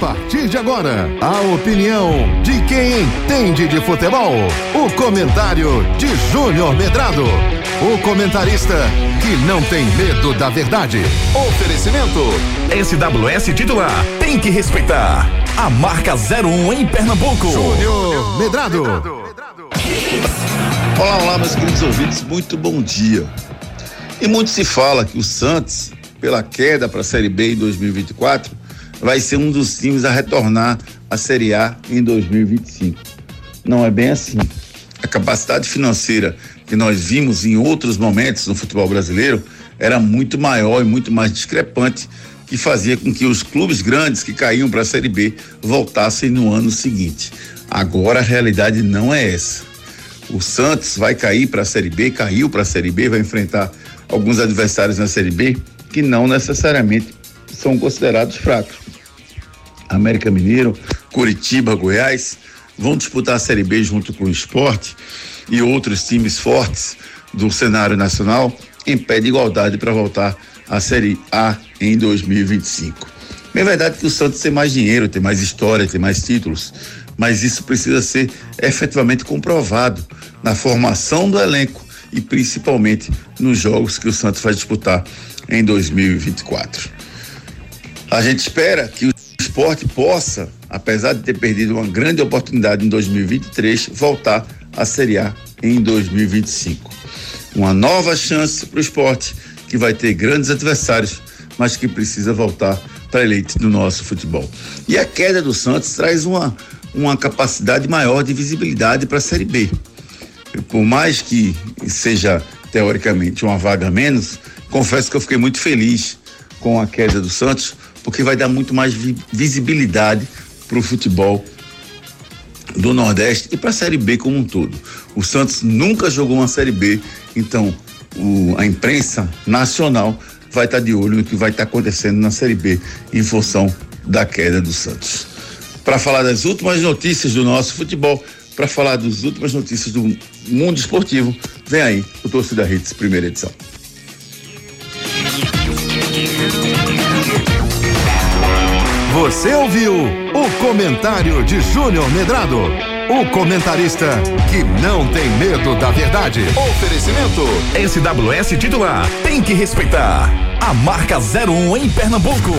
partir de agora, a opinião de quem entende de futebol. O comentário de Júnior Medrado. O comentarista que não tem medo da verdade. Oferecimento. SWS titular. Tem que respeitar. A marca 01 em Pernambuco. Júnior Medrado. Olá, olá, meus queridos ouvintes. Muito bom dia. E muito se fala que o Santos, pela queda para a Série B em 2024, vai ser um dos times a retornar à Série A em 2025. Não é bem assim. A capacidade financeira que nós vimos em outros momentos no futebol brasileiro era muito maior e muito mais discrepante, que fazia com que os clubes grandes que caíam para a Série B voltassem no ano seguinte. Agora a realidade não é essa. O Santos vai cair para a Série B, caiu para a Série B, vai enfrentar alguns adversários na Série B que não necessariamente são considerados fracos. América Mineiro, Curitiba, Goiás vão disputar a Série B junto com o esporte e outros times fortes do cenário nacional em pé de igualdade para voltar à Série A em 2025. É verdade que o Santos tem mais dinheiro, tem mais história, tem mais títulos, mas isso precisa ser efetivamente comprovado na formação do elenco e principalmente nos jogos que o Santos vai disputar em 2024. A gente espera que o esporte possa, apesar de ter perdido uma grande oportunidade em 2023, voltar à Série A em 2025. Uma nova chance para o esporte, que vai ter grandes adversários, mas que precisa voltar para a elite do nosso futebol. E a queda do Santos traz uma, uma capacidade maior de visibilidade para a Série B. Por mais que seja teoricamente uma vaga a menos, confesso que eu fiquei muito feliz com a queda do Santos, porque vai dar muito mais vi visibilidade para o futebol do Nordeste e para a Série B como um todo. O Santos nunca jogou uma Série B, então o, a imprensa nacional vai estar tá de olho no que vai estar tá acontecendo na Série B em função da queda do Santos. Para falar das últimas notícias do nosso futebol, para falar das últimas notícias do mundo esportivo, vem aí o Torcida Hits, primeira edição. Você ouviu o comentário de Júnior Medrado, o comentarista que não tem medo da verdade. Oferecimento SWS titular, tem que respeitar. A marca 01 em Pernambuco.